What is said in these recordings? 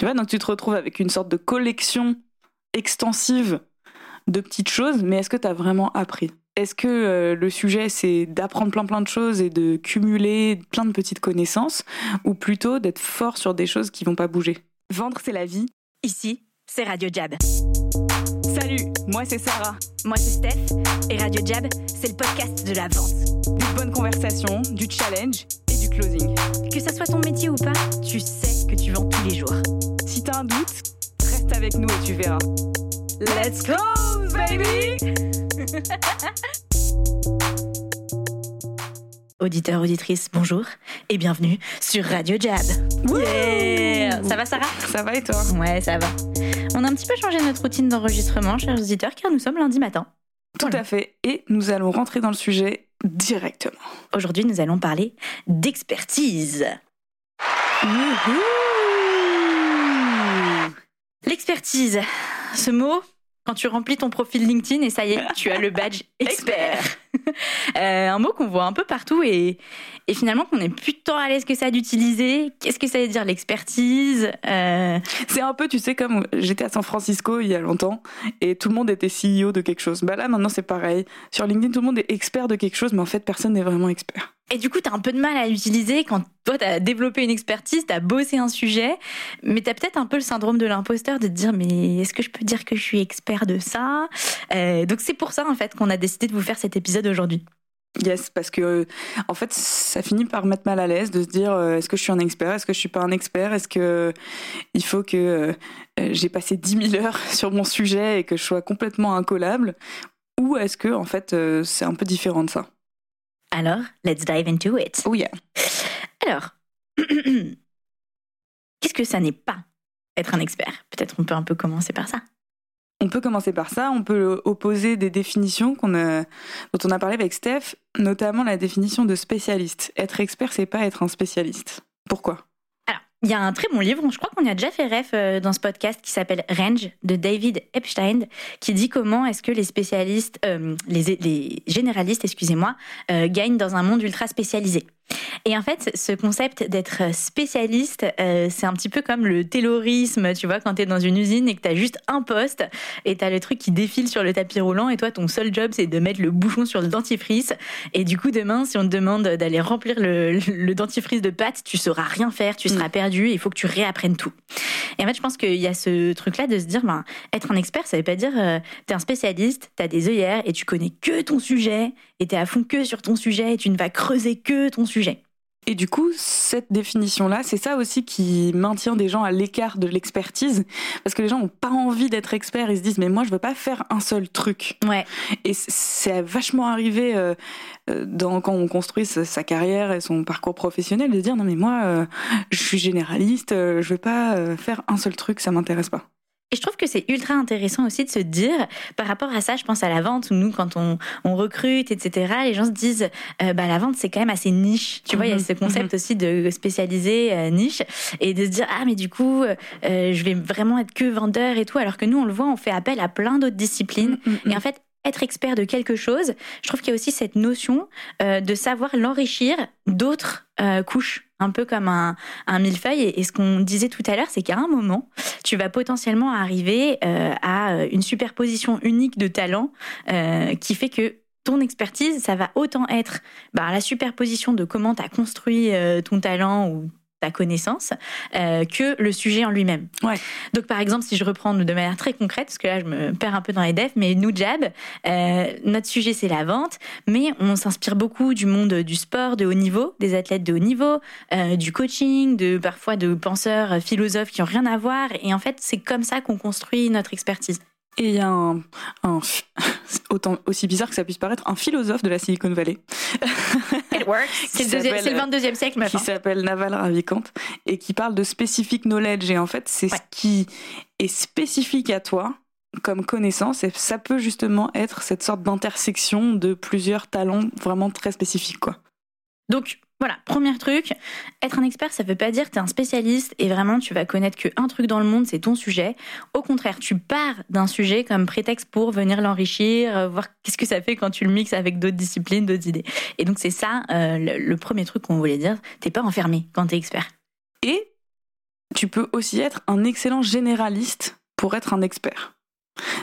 Tu vois, donc tu te retrouves avec une sorte de collection extensive de petites choses, mais est-ce que tu as vraiment appris? Est-ce que euh, le sujet, c'est d'apprendre plein plein de choses et de cumuler plein de petites connaissances, ou plutôt d'être fort sur des choses qui vont pas bouger? Vendre, c'est la vie. Ici, c'est Radio Jab. Salut, moi c'est Sarah. Moi, c'est Steph. Et Radio Jab, c'est le podcast de la vente. Des bonnes conversations, du challenge closing. Que ça soit ton métier ou pas, tu sais que tu vends tous les jours. Si t'as un doute, reste avec nous et tu verras. Let's close, baby Auditeurs, auditrices, bonjour et bienvenue sur Radio Jab. Yeah Ça va Sarah? Ça va et toi? Ouais, ça va. On a un petit peu changé notre routine d'enregistrement, chers auditeurs, car nous sommes lundi matin. Tout à fait. Et nous allons rentrer dans le sujet directement. Aujourd'hui, nous allons parler d'expertise. L'expertise, ce mot, quand tu remplis ton profil LinkedIn et ça y est, tu as le badge expert. Euh, un mot qu'on voit un peu partout et, finalement qu'on n'est plus tant à l'aise que ça d'utiliser. Qu'est-ce que ça veut dire l'expertise Euh, C'est un peu, tu sais, comme j'étais à San Francisco il y a longtemps et tout le monde était CEO de quelque chose. Bah là, maintenant, c'est pareil. Sur LinkedIn, tout le monde est expert de quelque chose, mais en fait, personne n'est vraiment expert. Et du coup, tu as un peu de mal à l'utiliser quand toi, tu as développé une expertise, tu as bossé un sujet, mais tu as peut-être un peu le syndrome de l'imposteur de te dire, mais est-ce que je peux dire que je suis expert de ça? Euh, Donc c'est pour ça, en fait, qu'on a décidé de vous faire cet épisode aujourd'hui. Yes, parce que euh, en fait, ça finit par mettre mal à l'aise de se dire euh, est-ce que je suis un expert, est-ce que je suis pas un expert, est-ce que il faut que j'ai passé 10 000 heures sur mon sujet et que je sois complètement incollable, ou est-ce que en fait c'est un peu différent de ça? Alors, let's dive into it. Oh yeah. Alors, qu'est-ce que ça n'est pas être un expert? Peut-être on peut un peu commencer par ça. On peut commencer par ça, on peut opposer des définitions qu'on a, dont on a parlé avec Steph, notamment la définition de spécialiste. Être expert, c'est pas être un spécialiste. Pourquoi? Il y a un très bon livre, je crois qu'on y a déjà fait ref euh, dans ce podcast qui s'appelle Range de David Epstein, qui dit comment est-ce que les spécialistes, euh, les, généralistes, excusez-moi, euh, gagnent dans un monde ultra spécialisé. Et en fait, ce concept d'être spécialiste, euh, c'est un petit peu comme le taylorisme, tu vois, quand tu es dans une usine et que tu as juste un poste et tu as le truc qui défile sur le tapis roulant et toi, ton seul job, c'est de mettre le bouchon sur le dentifrice. Et du coup, demain, si on te demande d'aller remplir le, le dentifrice de pâte, tu sauras rien faire, tu seras perdu, il faut que tu réapprennes tout. Et en fait, je pense qu'il y a ce truc-là de se dire, ben, être un expert, ça veut pas dire euh, t'es un spécialiste, t'as des œillères et tu connais que ton sujet et t'es à fond que sur ton sujet et tu ne vas creuser que ton sujet. Et du coup, cette définition-là, c'est ça aussi qui maintient des gens à l'écart de l'expertise, parce que les gens n'ont pas envie d'être experts, ils se disent mais moi je veux pas faire un seul truc. Ouais. Et c'est vachement arrivé euh, euh, dans, quand on construit sa, carrière et son parcours professionnel de dire non mais moi euh, je suis généraliste, euh, je veux pas faire un seul truc, ça m'intéresse pas. Et je trouve que c'est ultra intéressant aussi de se dire, par rapport à ça, je pense à la vente, où nous, quand on, on recrute, etc., les gens se disent, euh, bah, la vente, c'est quand même assez niche. Tu vois, il y a Mhm, ce concept aussi de spécialiser euh, niche et de se dire, ah, mais du coup, euh, je vais vraiment être que vendeur et tout, alors que nous, on le voit, on fait appel à plein d'autres disciplines. Mm, Et en fait, être expert de quelque chose, je trouve qu'il y a aussi cette notion de savoir l'enrichir d'autres euh, couches, un peu comme un, un millefeuille. Et, ce qu'on disait tout à l'heure, c'est qu'à un moment, tu vas potentiellement arriver euh, à euh, une superposition unique de talents euh, qui fait que ton expertise, ça va autant être bah, la superposition de comment tu as construit ton talent ou ta connaissance euh, que le sujet en lui-même. Ouais. Donc par exemple, si je reprends de manière très concrète, parce que là je me perds un peu dans les devs, mais nous Jab, euh, notre sujet c'est la vente, mais on s'inspire beaucoup du monde du sport de haut niveau, des athlètes de haut niveau, euh, du coaching, de parfois de penseurs, philosophes qui ont rien à voir, et en fait c'est comme ça qu'on construit notre expertise. Et il y a un, un autant aussi bizarre que ça puisse paraître, un philosophe de la Silicon Valley It works. C'est le, deuxième- c'est le 22e siècle qui maintenant. s'appelle Naval Ravikant et qui parle de specific knowledge. Et en fait, c'est Ouais. ce qui est spécifique à toi comme connaissance. Et ça peut justement être cette sorte d'intersection de plusieurs talents vraiment très spécifiques. Quoi. Donc voilà, premier truc, être un expert, ça veut pas dire que tu es un spécialiste et vraiment tu vas connaître qu'un truc dans le monde, c'est ton sujet. Au contraire, tu pars d'un sujet comme prétexte pour venir l'enrichir, euh, voir qu'est-ce que ça fait quand tu le mixes avec d'autres disciplines, d'autres idées. Et donc c'est ça euh, le, le premier truc qu'on voulait dire, t'es pas enfermé quand t'es expert. Et tu peux aussi être un excellent généraliste pour être un expert.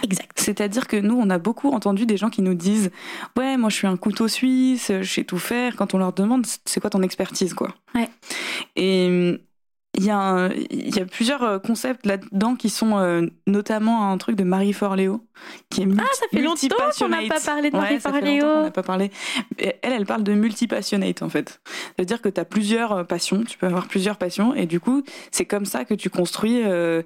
Exact. C'est-à-dire que nous, on a beaucoup entendu des gens qui nous disent Ouais, moi je suis un couteau suisse, je sais tout faire. Quand on leur demande c'est quoi ton expertise, quoi? Ouais. Et il y, a un- il y a plusieurs euh, concepts là-dedans qui sont euh, notamment un truc de Marie Forleo qui est Ah, ça fait longtemps qu'on n'a pas parlé de Marie Ouais, Forleo. n'a pas parlé. Elle, elle parle de multipassionate en fait. C'est-à-dire que tu as plusieurs euh, passions, tu peux avoir plusieurs passions et du coup, c'est comme ça que tu construis euh,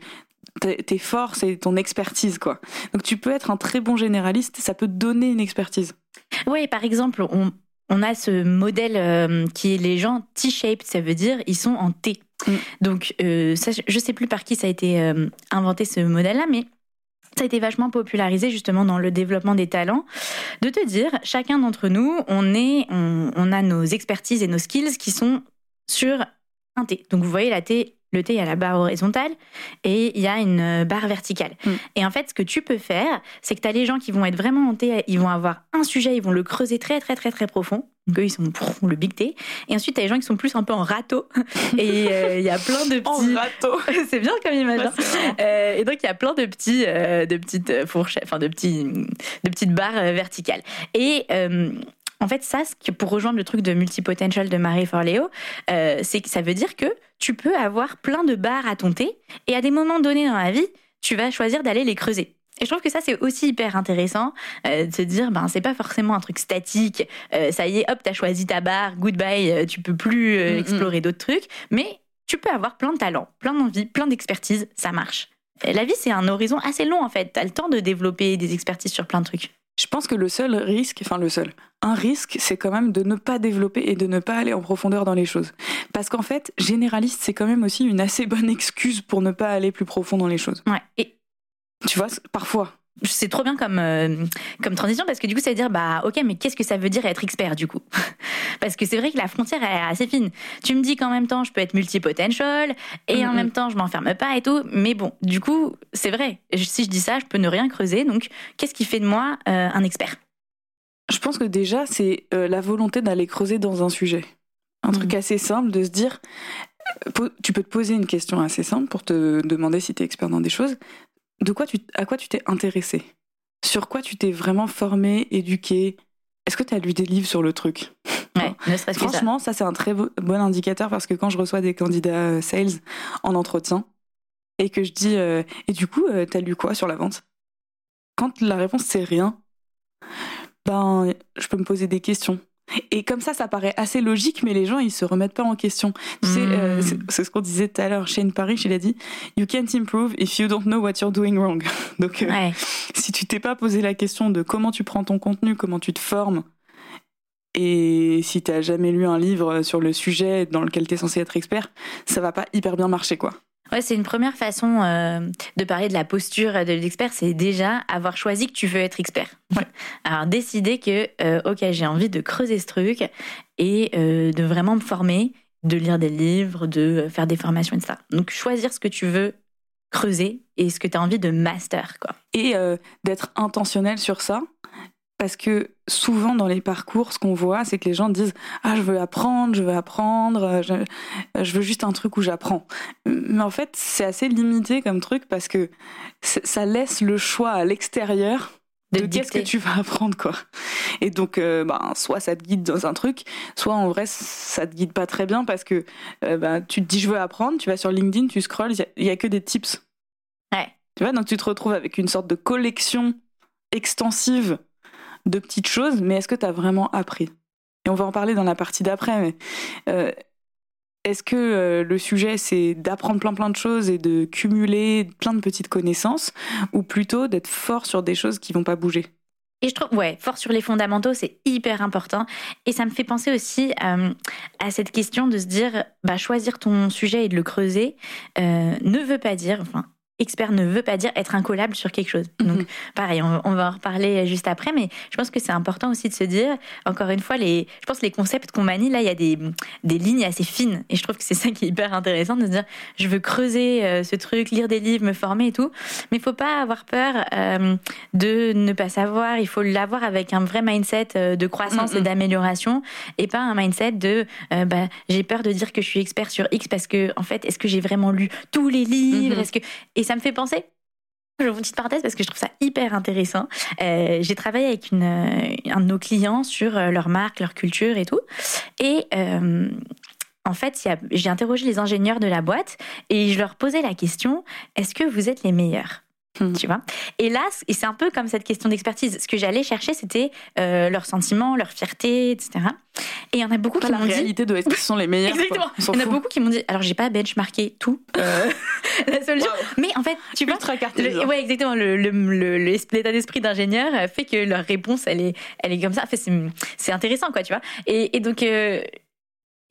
tes forces et ton expertise quoi. Donc tu peux être un très bon généraliste, ça peut te donner une expertise. Oui, par exemple, on, on a ce modèle euh, qui est les gens T-shaped, ça veut dire ils sont en T. Mm. Donc, euh, ça, je sais plus par qui ça a été euh, inventé ce modèle-là, mais ça a été vachement popularisé justement dans le développement des talents, de te dire, chacun d'entre nous, on, est, on, on a nos expertises et nos skills qui sont sur un T. Donc vous voyez la T, le T, il y a la barre horizontale et il y a une euh, barre verticale. Mm. Et en fait, ce que tu peux faire, c'est que tu as les gens qui vont être vraiment en T, ils vont avoir un sujet, ils vont le creuser très très très très profond. Donc eux, ils sont pff, le big T. Et ensuite, tu as les gens qui sont plus un peu en râteau. Et euh, il y a plein de petits... râteau. c'est bien comme image. hein. Euh, et donc il y a plein de petits, euh, de petites fourchettes, enfin de petits, de petites barres verticales. Et en fait, ça, pour rejoindre le truc de multipotential de Marie Forleo, euh, c'est que ça veut dire que tu peux avoir plein de barres à ton thé, et à des moments donnés dans la vie, tu vas choisir d'aller les creuser. Et je trouve que ça, c'est aussi hyper intéressant euh, de se dire, ben, c'est pas forcément un truc statique. euh, ça y est, hop, t'as choisi ta barre, goodbye, tu peux plus Mm, explorer d'autres trucs. Mais tu peux avoir plein de talents, plein d'envie, plein d'expertise, ça marche. La vie, c'est un horizon assez long en fait. T'as le temps de développer des expertises sur plein de trucs. Je pense que le seul risque, enfin le seul, un risque, c'est quand même de ne pas développer et de ne pas aller en profondeur dans les choses. Parce qu'en fait, généraliste, c'est quand même aussi une assez bonne excuse pour ne pas aller plus profond dans les choses. Ouais. Et Tu vois, parfois. C'est trop bien comme, euh, comme transition parce que du coup, ça veut dire, bah, ok, mais qu'est-ce que ça veut dire être expert du coup? Parce que c'est vrai que la frontière est assez fine. Tu me dis qu'en même temps, je peux être multipotential et en Mhm. même temps, je m'enferme pas et tout. Mais bon, du coup, c'est vrai. Si je dis ça, je peux ne rien creuser. Donc, qu'est-ce qui fait de moi euh, un expert? Je pense que déjà, c'est euh, la volonté d'aller creuser dans un sujet. Un truc Mhm. assez simple de se dire, tu peux te poser une question assez simple pour te demander si tu es expert dans des choses. De quoi tu, à quoi tu t'es intéressé? Sur quoi tu t'es vraiment formé, éduqué? Est-ce que tu as lu des livres sur le truc? Ouais, ne serait-ce que ça. Franchement, ça, c'est un très beau- bon indicateur parce que quand je reçois des candidats euh, sales en entretien et que je dis euh, et du coup, euh, t'as lu quoi sur la vente? Quand la réponse c'est rien, ben je peux me poser des questions. Et comme ça, ça paraît assez logique, mais les gens ils se remettent pas en question. Tu sais, euh, Mm. c'est- c'est ce qu'on disait tout à l'heure. Shane Parrish, il a dit You can't improve if you don't know what you're doing wrong. Donc, euh, Ouais. si tu t'es pas posé la question de comment tu prends ton contenu, comment tu te formes, et si t'as jamais lu un livre sur le sujet dans lequel t'es censé être expert, ça va pas hyper bien marcher, quoi. Ouais, c'est une première façon euh, de parler de la posture de l'expert, c'est déjà avoir choisi que tu veux être expert. Ouais. Alors décider que, euh, ok, j'ai envie de creuser ce truc et euh, de vraiment me former, de lire des livres, de faire des formations, etc. Donc choisir ce que tu veux creuser et ce que tu as envie de master, quoi. Et d'être intentionnel sur ça, parce que souvent dans les parcours, ce qu'on voit, c'est que les gens disent Ah, je veux apprendre, je veux apprendre, euh, je, je veux juste un truc où j'apprends. Mais en fait, c'est assez limité comme truc parce que ça laisse le choix à l'extérieur De de qu'est-ce que tu vas apprendre quoi. Et donc euh, ben soit ça te guide dans un truc, soit en vrai ça te guide pas très bien parce que euh, ben, tu te dis je veux apprendre, tu vas sur LinkedIn, tu scrolls, il y a- a que des tips. Ouais. Tu vois donc tu te retrouves avec une sorte de collection extensive de petites choses, mais est-ce que tu as vraiment appris? Et on va en parler dans la partie d'après mais euh, est-ce que euh, le sujet c'est d'apprendre plein plein de choses et de cumuler plein de petites connaissances ou plutôt d'être fort sur des choses qui vont pas bouger? Et je trouve, ouais, fort sur les fondamentaux, c'est hyper important. Et ça me fait penser aussi euh, à cette question de se dire, bah, choisir ton sujet et de le creuser ne veut pas dire, enfin, expert ne veut pas dire être incollable sur quelque chose. Donc, Mhm. pareil, on, on va en reparler juste après, mais je pense que c'est important aussi de se dire, encore une fois, les, je pense que les concepts qu'on manie, là, il y a des, des lignes assez fines. Et je trouve que c'est ça qui est hyper intéressant de se dire, je veux creuser euh, ce truc, lire des livres, me former et tout. Mais il faut pas avoir peur euh, de ne pas savoir. Il faut l'avoir avec un vrai mindset euh, de croissance et d'amélioration et pas un mindset de euh, bah, j'ai peur de dire que je suis expert sur X parce que, en fait, est-ce que j'ai vraiment lu tous les livres? Mhm. Est-ce que... Et ça me fait penser je vous une petite parenthèse parce que je trouve ça hyper intéressant. Euh, j'ai travaillé avec euh, un de nos clients sur euh, leur marque, leur culture et tout. Et en fait, j'ai interrogé les ingénieurs de la boîte et je leur posais la question est-ce que vous êtes les meilleurs? Hmm. tu vois? Et là, c'est un peu comme cette question d'expertise. Ce que j'allais chercher, c'était euh, leurs sentiments, leur fierté, etc. Et il y en a beaucoup Pas qui la m'ont dit réalité de est-ce qu'ils sont les meilleurs. Exactement. Il y en a beaucoup qui m'ont dit alors j'ai pas benchmarké tout euh, la solution, mais en fait, tu vois, Ultra le- ouais, exactement. Le, le- l'état d'esprit d'ingénieur fait que leur réponse, elle est, elle est comme ça. En fait, c'est, c'est intéressant, quoi, tu vois. Et, et donc, euh,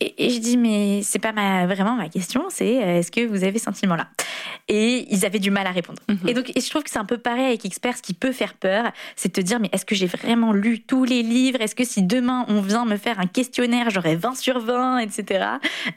et, et je dis, mais c'est pas ma, vraiment ma question, c'est euh, est-ce que vous avez ce sentiment-là? Et ils avaient du mal à répondre. Mhm. Et donc, et je trouve que c'est un peu pareil avec Expert. Ce qui peut faire peur, c'est de te dire, mais est-ce que j'ai vraiment lu tous les livres? Est-ce que si demain on vient me faire un questionnaire, j'aurai 20 sur 20, etc.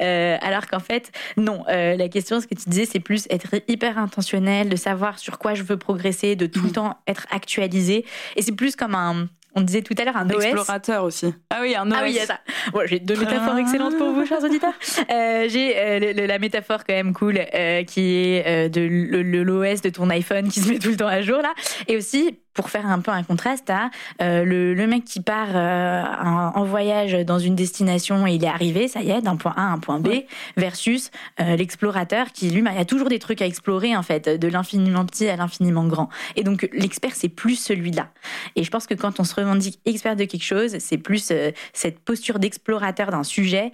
Euh, alors qu'en fait, non. Euh, la question, ce que tu disais, c'est plus être hyper intentionnel, de savoir sur quoi je veux progresser, de tout le Mhm. temps être actualisé. Et c'est plus comme un, on disait tout à l'heure, un OS. Explorateur aussi. Ah oui, un OS. Ah oui, il y a ça. Bon, j'ai deux métaphores Ah. excellentes pour vous, chers auditeurs. Euh, j'ai euh, le- le- la métaphore quand même cool euh, qui est euh, de l'OS de ton iPhone qui se met tout le temps à jour là, et aussi pour faire un peu un contraste à euh, le, le mec qui part euh, en, en voyage dans une destination et il est arrivé, ça y est, d'un point A à un point B, Ouais. versus euh, l'explorateur qui lui, bah, il y a toujours des trucs à explorer en fait, de l'infiniment petit à l'infiniment grand. Et donc l'expert c'est plus celui-là. Et je pense que quand on se revendique expert de quelque chose, c'est plus cette posture d'explorateur d'un sujet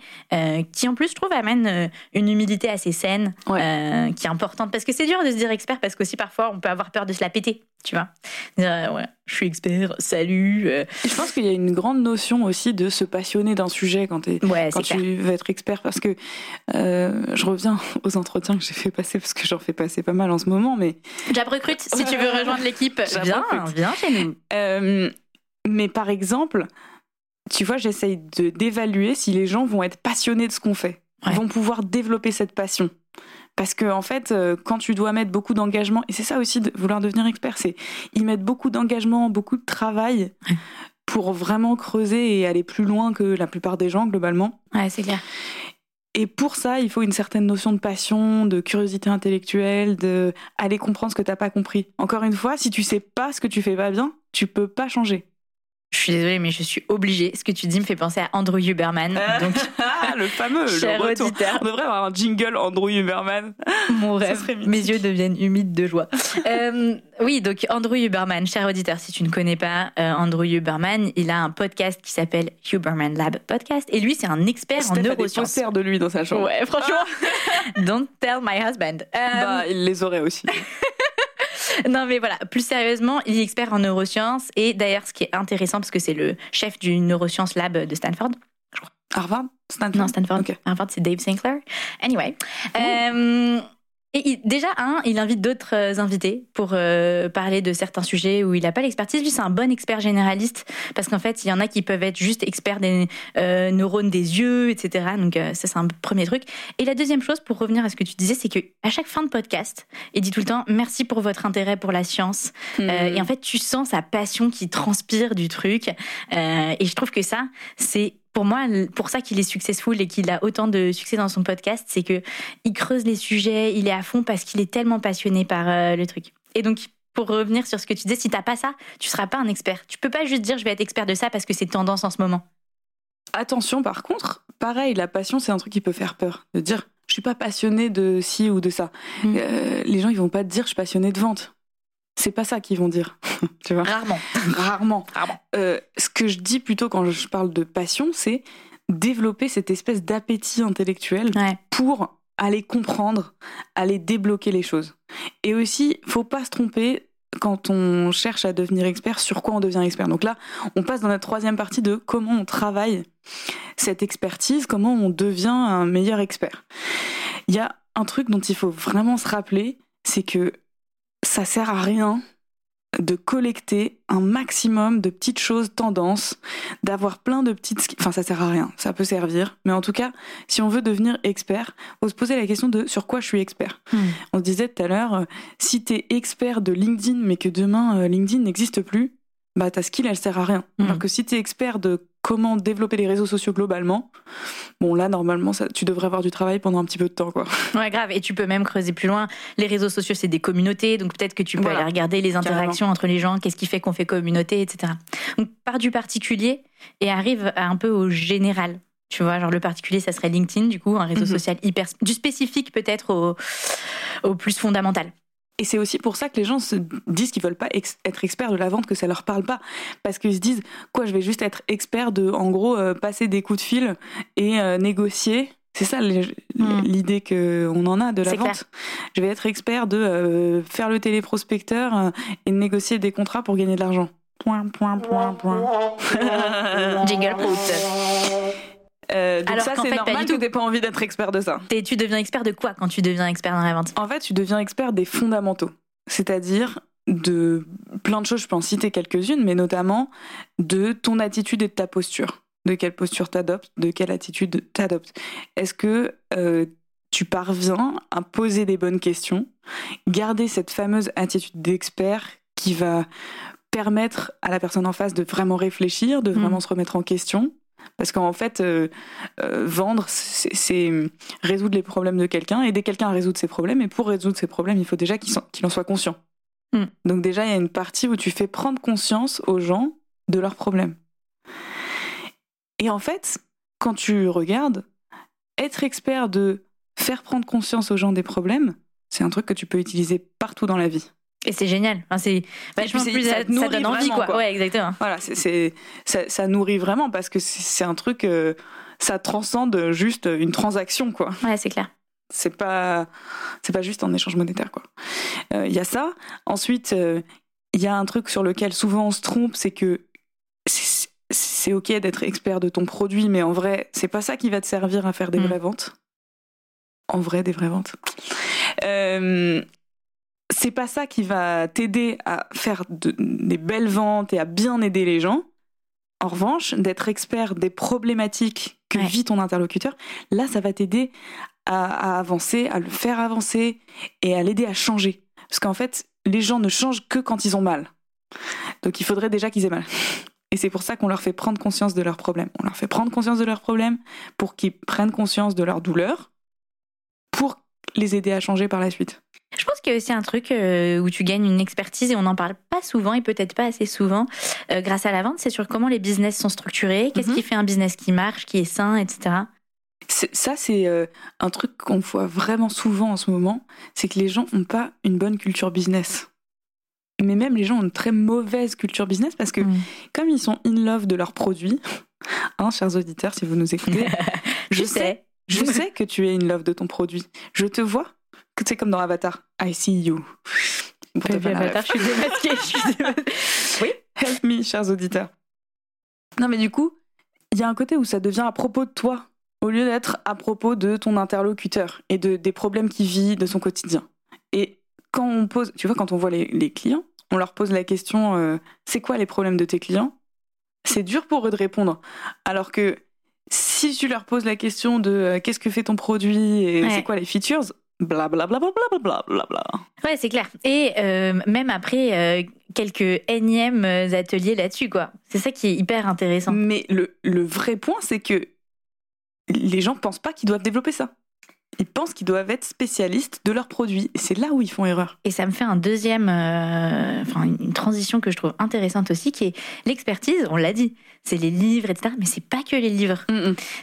qui en plus je trouve amène une humilité assez saine, Ouais. qui est importante parce que c'est dur de se dire expert parce qu'aussi parfois on peut avoir peur de se la péter, tu vois. Euh, ouais, je suis expert, salut. euh, Je pense qu'il y a une grande notion aussi de se passionner d'un sujet quand, t'es- ouais, quand c'est clair. tu veux être expert. Parce que euh, je reviens aux entretiens que j'ai fait passer, parce que j'en fais passer pas mal en ce moment. Mais, Jab recrute, si tu veux rejoindre l'équipe, viens, chez nous. mais par exemple, tu vois, j'essaye de- d'évaluer si les gens vont être passionnés de ce qu'on fait, Ouais. vont pouvoir développer cette passion. Parce que en fait, euh, quand tu dois mettre beaucoup d'engagement, et c'est ça aussi de vouloir devenir expert, c'est y mettre beaucoup d'engagement, beaucoup de travail pour vraiment creuser et aller plus loin que la plupart des gens globalement. Ouais, c'est clair. Et pour ça, il faut une certaine notion de passion, de curiosité intellectuelle, de aller comprendre ce que t'as pas compris. Encore une fois, si tu sais pas ce que tu fais pas bien, tu peux pas changer. Je suis désolée, mais je suis obligée. Ce que tu dis me fait penser à Andrew Huberman. Donc, le fameux, cher le auditeur, On devrait avoir un jingle Andrew Huberman. mon rêve, mes yeux deviennent humides de joie. Euh, oui, donc Andrew Huberman, cher auditeur, si tu ne connais pas euh, Andrew Huberman, il a un podcast qui s'appelle Huberman Lab Podcast. Et lui, c'est un expert en Steph a des neurosciences. de lui dans sa chambre. Ouais, franchement, don't tell my husband. Euh, Bah, il les aurait aussi. Non, mais voilà, plus sérieusement, il est expert en neurosciences. Et d'ailleurs, ce qui est intéressant, parce que c'est le chef du Neuroscience Lab de Stanford. Harvard? Stanford? Non, Stanford. Harvard, c'est Dave Sinclair. Anyway. Euh, et il- déjà, un, il invite d'autres euh, invités pour euh, parler de certains sujets où il n'a pas l'expertise. Lui, c'est un bon expert généraliste parce qu'en fait, il y en a qui peuvent être juste experts des euh, neurones des yeux, etc. Donc, euh, ça, c'est un premier truc. Et la deuxième chose, pour revenir à ce que tu disais, c'est que à chaque fin de podcast, il dit tout le temps merci pour votre intérêt pour la science. Euh, et en fait, tu sens sa passion qui transpire du truc. Et je trouve que ça, c'est pour moi, pour ça qu'il est successful et qu'il a autant de succès dans son podcast, c'est que il creuse les sujets, il est à fond parce qu'il est tellement passionné par euh, le truc. Et donc, pour revenir sur ce que tu disais, si t'as pas ça, tu seras pas un expert. Tu peux pas juste dire je vais être expert de ça parce que c'est tendance en ce moment. Attention, par contre, pareil, la passion, c'est un truc qui peut faire peur. De dire, je suis pas passionné de ci ou de ça. Mm. Euh, les gens, ils vont pas te dire, je suis passionné de vente. C'est pas ça qu'ils vont dire. tu vois Rarement. Rarement. Rarement. Euh, ce que je dis plutôt quand je parle de passion, c'est développer cette espèce d'appétit intellectuel Ouais. pour aller comprendre, aller débloquer les choses. Et aussi, faut pas se tromper quand on cherche à devenir expert, sur quoi on devient expert. Donc là, on passe dans la troisième partie de comment on travaille cette expertise, comment on devient un meilleur expert. Il y a un truc dont il faut vraiment se rappeler, c'est que ça sert à rien de collecter un maximum de petites choses, tendances, d'avoir plein de petites... Enfin, ça sert à rien, ça peut servir. Mais en tout cas, si on veut devenir expert, faut se poser la question de sur quoi je suis expert. Hmm. On se disait tout à l'heure, euh, si tu es expert de LinkedIn, mais que demain, euh, LinkedIn n'existe plus, bah ta skill, elle sert à rien. Hmm. Alors que si tu es expert de comment développer les réseaux sociaux globalement, bon là, normalement, ça, tu devrais avoir du travail pendant un petit peu de temps, quoi. Ouais, grave. Et tu peux même creuser plus loin. Les réseaux sociaux, c'est des communautés, donc peut-être que tu peux Voilà. aller regarder les interactions entre les gens, qu'est-ce qui fait qu'on fait communauté, etc. Donc, part du particulier et arrive à un peu au général. Tu vois, genre le particulier, ça serait LinkedIn, du coup, un réseau Mhm. social hyper. du spécifique peut-être au, au plus fondamental. Et c'est aussi pour ça que les gens se disent qu'ils veulent pas ex- être experts de la vente, que ça leur parle pas. Parce qu'ils se disent, quoi, je vais juste être expert de, en gros, euh, passer des coups de fil et euh, négocier. C'est ça les- Mm. l'idée qu'on en a de la vente. clair. Je vais être expert de euh, faire le téléprospecteur et négocier des contrats pour gagner de l'argent. Point, point, point, point. Jingle. Euh, donc Alors ça, c'est normal que t'aies pas envie d'être expert de ça. Et tu deviens expert de quoi quand tu deviens expert dans la vente? En fait, tu deviens expert des fondamentaux, c'est-à-dire de plein de choses, je peux en citer quelques-unes, mais notamment de ton attitude et de ta posture. De quelle posture t'adoptes, de quelle attitude t'adoptes. Est-ce que euh, tu parviens à poser des bonnes questions, garder cette fameuse attitude d'expert qui va permettre à la personne en face de vraiment réfléchir, de vraiment Mm. se remettre en question parce qu'en fait, euh, euh, vendre, c'est résoudre les problèmes de quelqu'un, aider quelqu'un à résoudre ses problèmes. Et pour résoudre ses problèmes, il faut déjà qu'il en soit conscient. Mm. Donc déjà, il y a une partie où tu fais prendre conscience aux gens de leurs problèmes. Et en fait, quand tu regardes, être expert de faire prendre conscience aux gens des problèmes, c'est un truc que tu peux utiliser partout dans la vie. Et c'est génial. Enfin, c'est vachement plus. ça Ça, nourrit donne envie, vraiment, quoi. quoi. Ouais, exactement. Voilà, c'est- ça, ça nourrit vraiment parce que c'est un truc, euh, ça transcende juste une transaction, quoi. Ouais, c'est clair. C'est pas, c'est pas juste un échange monétaire, quoi. Euh, Il y a ça. Ensuite, euh, il y a un truc sur lequel souvent on se trompe, c'est que c'est ok d'être expert de ton produit, mais en vrai, c'est pas ça qui va te servir à faire des Mm. vraies ventes. En vrai, des vraies ventes. Euh, c'est pas ça qui va t'aider à faire de- des belles ventes et à bien aider les gens. En revanche, d'être expert des problématiques que Ouais. vit ton interlocuteur, là, ça va t'aider à, à avancer, à le faire avancer et à l'aider à changer. Parce qu'en fait, les gens ne changent que quand ils ont mal. Donc il faudrait déjà qu'ils aient mal. Et c'est pour ça qu'on leur fait prendre conscience de leurs problèmes. On leur fait prendre conscience de leurs problèmes pour qu'ils prennent conscience de leur douleur, pour les aider à changer par la suite. Je pense qu'il y a aussi un truc euh, où tu gagnes une expertise et on n'en parle pas souvent et peut-être pas assez souvent euh, grâce à la vente, c'est sur comment les business sont structurés, qu'est-ce Mhm. qui fait un business qui marche, qui est sain, etc. Ça, c'est euh, un truc qu'on voit vraiment souvent en ce moment, c'est que les gens n'ont pas une bonne culture business. Mais même les gens ont une très mauvaise culture business parce que Mm. comme ils sont in love de leurs produits, hein, chers auditeurs, si vous nous écoutez, Je sais. je sais que tu es in love de ton produit. Je te vois, c'est comme dans Avatar. I see you. La Avatar, je suis démasquée. je suis démasquée. Oui. Help me, chers auditeurs. Non, mais du coup, il y a un côté où ça devient à propos de toi, au lieu d'être à propos de ton interlocuteur et de, des problèmes qu'il vit de son quotidien. Et quand on pose, tu vois, quand on voit les, les clients, on leur pose la question euh, c'est quoi les problèmes de tes clients? C'est dur pour eux de répondre. Alors que si tu leur poses la question de euh, qu'est-ce que fait ton produit et Ouais. c'est quoi les features, blablabla, blablabla. Ouais, c'est clair. Et euh, même après euh, quelques énièmes ateliers là-dessus, quoi. C'est ça qui est hyper intéressant. Mais le, le vrai point, c'est que les gens pensent pas qu'ils doivent développer ça. Ils pensent qu'ils doivent être spécialistes de leurs produits. Et c'est là où ils font erreur. Et ça me fait un deuxième, euh, enfin une transition que je trouve intéressante aussi, qui est l'expertise. On l'a dit, c'est les livres, etc. Mais c'est pas que les livres.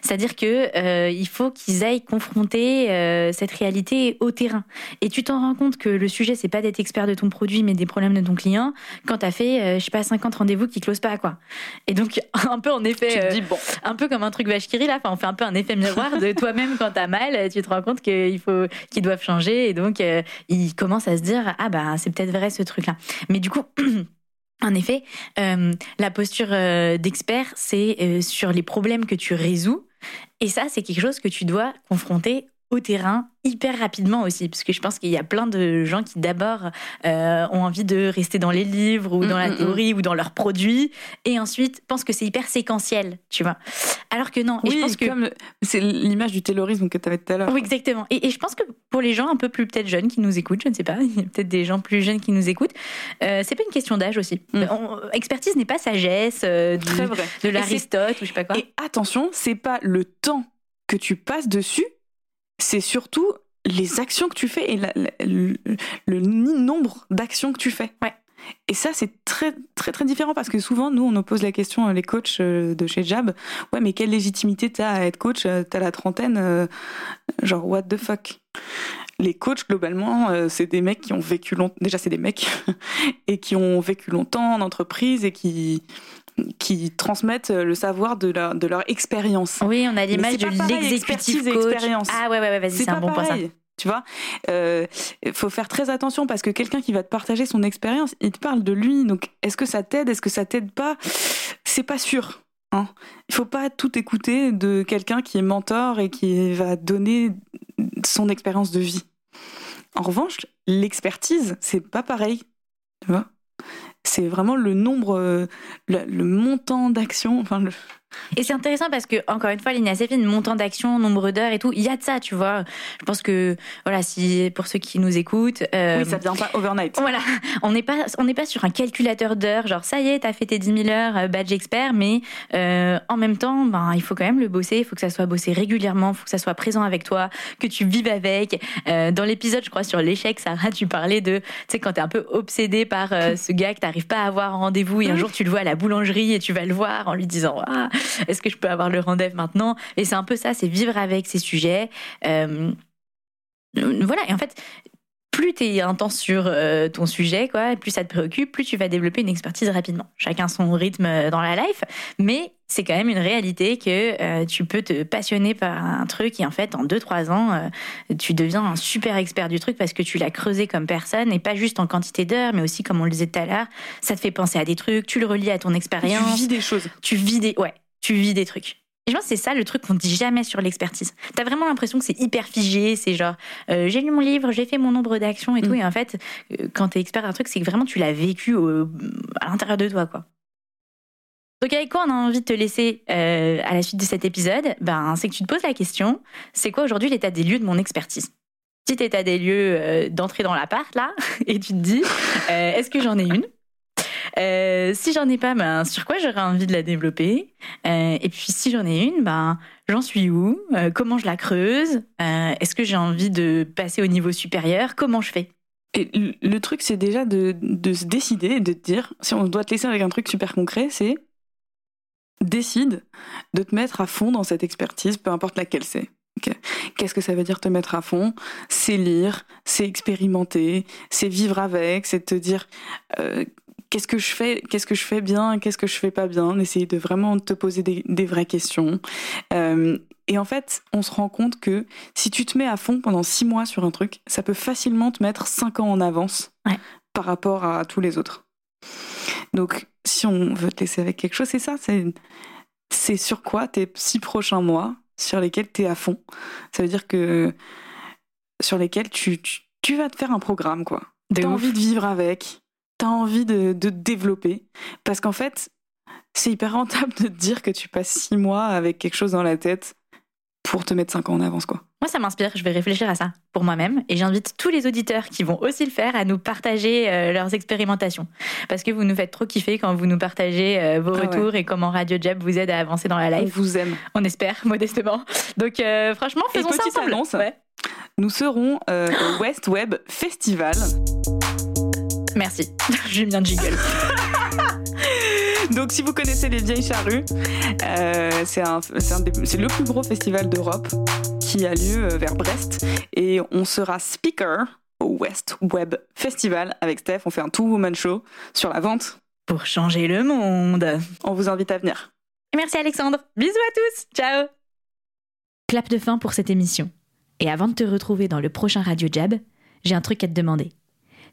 C'est-à-dire que euh, il faut qu'ils aillent confronter euh, cette réalité au terrain. Et tu t'en rends compte que le sujet c'est pas d'être expert de ton produit, mais des problèmes de ton client. Quand t'as fait, je sais pas, 50 rendez-vous qui closent pas, quoi. Et donc un peu en effet. Tu te dis, bon, un peu comme un truc vache qui rit, là. Enfin, on fait un peu un effet miroir de toi-même quand t'as mal. Tu te rends qu'il faut, qu'ils doivent changer. Et donc, euh, ils commencent à se dire, ah bah, c'est peut-être vrai ce truc-là. Mais du coup, en effet, euh, la posture euh, d'expert, c'est sur les problèmes que tu résous. Et ça, c'est quelque chose que tu dois confronter au terrain hyper rapidement aussi, parce que je pense qu'il y a plein de gens qui d'abord euh, ont envie de rester dans les livres ou dans la Mm, mm, mm. théorie ou dans leurs produits, et ensuite pensent que c'est hyper séquentiel, tu vois. Alors que non, et Oui, je pense que comme le- c'est l'image du taylorisme que tu avais tout à l'heure. oui, exactement. Et, et je pense que pour les gens un peu plus peut-être jeunes qui nous écoutent, je ne sais pas, il y a peut-être des gens plus jeunes qui nous écoutent, euh, c'est pas une question d'âge aussi. Mm. On- expertise n'est pas sagesse, euh, du- Très vrai. de Et l'Aristote ou je sais pas quoi. Et attention, c'est pas le temps que tu passes dessus, c'est surtout les actions que tu fais et la- la- le, le nombre d'actions que tu fais. Ouais. Et ça, c'est très, très, très différent parce que souvent, nous, on nous pose la question, euh, les coachs euh, de chez Jab, ouais, mais quelle légitimité t'as à être coach euh, T'as la trentaine, euh, genre, what the fuck? Les coachs, globalement, euh, c'est des mecs qui ont vécu longtemps. Déjà, c'est des mecs et qui ont vécu longtemps en entreprise et qui qui transmettent le savoir de leur, de leur expérience. Oui, on a l'image de pareil, l'exécutif coach. expérience. Ah ouais, ouais, ouais, vas-y, c'est un bon point ça. pareil. Tu vois, il faut faire très attention parce que quelqu'un qui va te partager son expérience, il te parle de lui. Donc, est-ce que ça t'aide Est-ce que ça t'aide pas? C'est pas sûr. Hein. Il faut pas tout écouter de quelqu'un qui est mentor et qui va donner son expérience de vie. En revanche, l'expertise, c'est pas pareil. Tu vois C'est vraiment le nombre, euh, le, montant d'actions. Et c'est intéressant parce que, encore une fois, l'INASF, montant d'action, nombre d'heures et tout, il y a de ça, tu vois. Je pense que, voilà, si, pour ceux qui nous écoutent. euh, Oui, ça vient pas overnight. Voilà, on n'est pas, on n'est pas sur un calculateur d'heures, genre ça y est, t'as fait tes 10 000 heures, euh, badge expert, mais euh, en même temps, ben, il faut quand même le bosser, il faut que ça soit bossé régulièrement, il faut que ça soit présent avec toi, que tu vives avec. Euh, dans l'épisode, je crois, sur l'échec, Sarah, tu parlais de, tu sais, quand t'es un peu obsédé par euh, ce gars que t'arrives pas à avoir en rendez-vous et un Mhm. jour tu le vois à la boulangerie et tu vas le voir en lui disant, ah, est-ce que je peux avoir le rendez-vous maintenant? Et c'est un peu ça, c'est vivre avec ces sujets. Euh, voilà, et en fait, plus tu es intense sur euh, ton sujet, quoi, plus ça te préoccupe, plus tu vas développer une expertise rapidement. Chacun son rythme euh, dans la life, mais c'est quand même une réalité que euh, tu peux te passionner par un truc et en fait, en 2-3 ans, euh, tu deviens un super expert du truc parce que tu l'as creusé comme personne et pas juste en quantité d'heures, mais aussi, comme on le disait tout à l'heure, ça te fait penser à des trucs, tu le relis à ton Tu expérience, vis des choses. tu vis des, ouais, tu vis des trucs. Et je pense que c'est ça le truc qu'on dit jamais sur l'expertise. T'as vraiment l'impression que c'est hyper figé, c'est genre euh, j'ai lu mon livre, j'ai fait mon nombre d'actions et tout, Mm. et en fait, euh, quand t'es expert d'un truc, c'est que vraiment tu l'as vécu au- à l'intérieur de toi, quoi. Donc avec quoi on a envie de te laisser euh, à la suite de cet épisode? Ben c'est que tu te poses la question, c'est quoi aujourd'hui l'état des lieux de mon expertise? Petit état des lieux euh, d'entrée dans l'appart là, et tu te dis est-ce que j'en ai une? Euh, si j'en ai pas, ben, sur quoi j'aurais envie de la développer? Euh, Et puis si j'en ai une, ben, j'en suis où? Euh, Comment je la creuse? Est-ce que j'ai envie de passer au niveau supérieur? Comment je fais? Le- truc, c'est déjà de, se décider de te dire, si on doit te laisser avec un truc super concret, c'est décide de te mettre à fond dans cette expertise, peu importe laquelle c'est. Qu'est-ce que ça veut dire te mettre à fond? C'est lire, c'est expérimenter, c'est vivre avec, c'est te dire qu'est-ce que je fais, qu'est-ce que je fais bien, qu'est-ce que je fais pas bien, essayer de vraiment te poser des, des vraies questions. Euh, et en fait, on se rend compte que si tu te mets à fond pendant six mois sur un truc, ça peut facilement te mettre cinq ans en avance Ouais. par rapport à tous les autres. Donc, si on veut te laisser avec quelque chose, c'est ça. C'est, c'est sur quoi tes six prochains mois sur lesquels tu es à fond. Ça veut dire que sur lesquels tu, tu, tu vas te faire un programme, quoi. T'as envie de vivre avec, t'as envie de, de développer. Parce qu'en fait, c'est hyper rentable de te dire que tu passes six mois avec quelque chose dans la tête pour te mettre cinq ans en avance, quoi. Moi, ça m'inspire. Je vais réfléchir à ça pour moi-même. Et j'invite tous les auditeurs qui vont aussi le faire à nous partager euh, leurs expérimentations. Parce que vous nous faites trop kiffer quand vous nous partagez euh, vos Ah ouais. retours et comment Radio Jab vous aide à avancer dans la On life. vous aime. On espère, modestement. Donc, euh, franchement, Et faisons ça petite ensemble. annonce. Ouais. Nous serons au West Web Festival. Merci. J'ai mis un jingle. Donc, si vous connaissez les Vieilles Charrues, euh, c'est le plus gros festival d'Europe qui a lieu euh, vers Brest. Et on sera speaker au West Web Festival avec Steph. On fait un two-woman show sur la vente. Pour changer le monde. On vous invite à venir. Merci Alexandre. Bisous à tous. Ciao. Clap de fin pour cette émission. Et avant de te retrouver dans le prochain Radio Jab, j'ai un truc à te demander.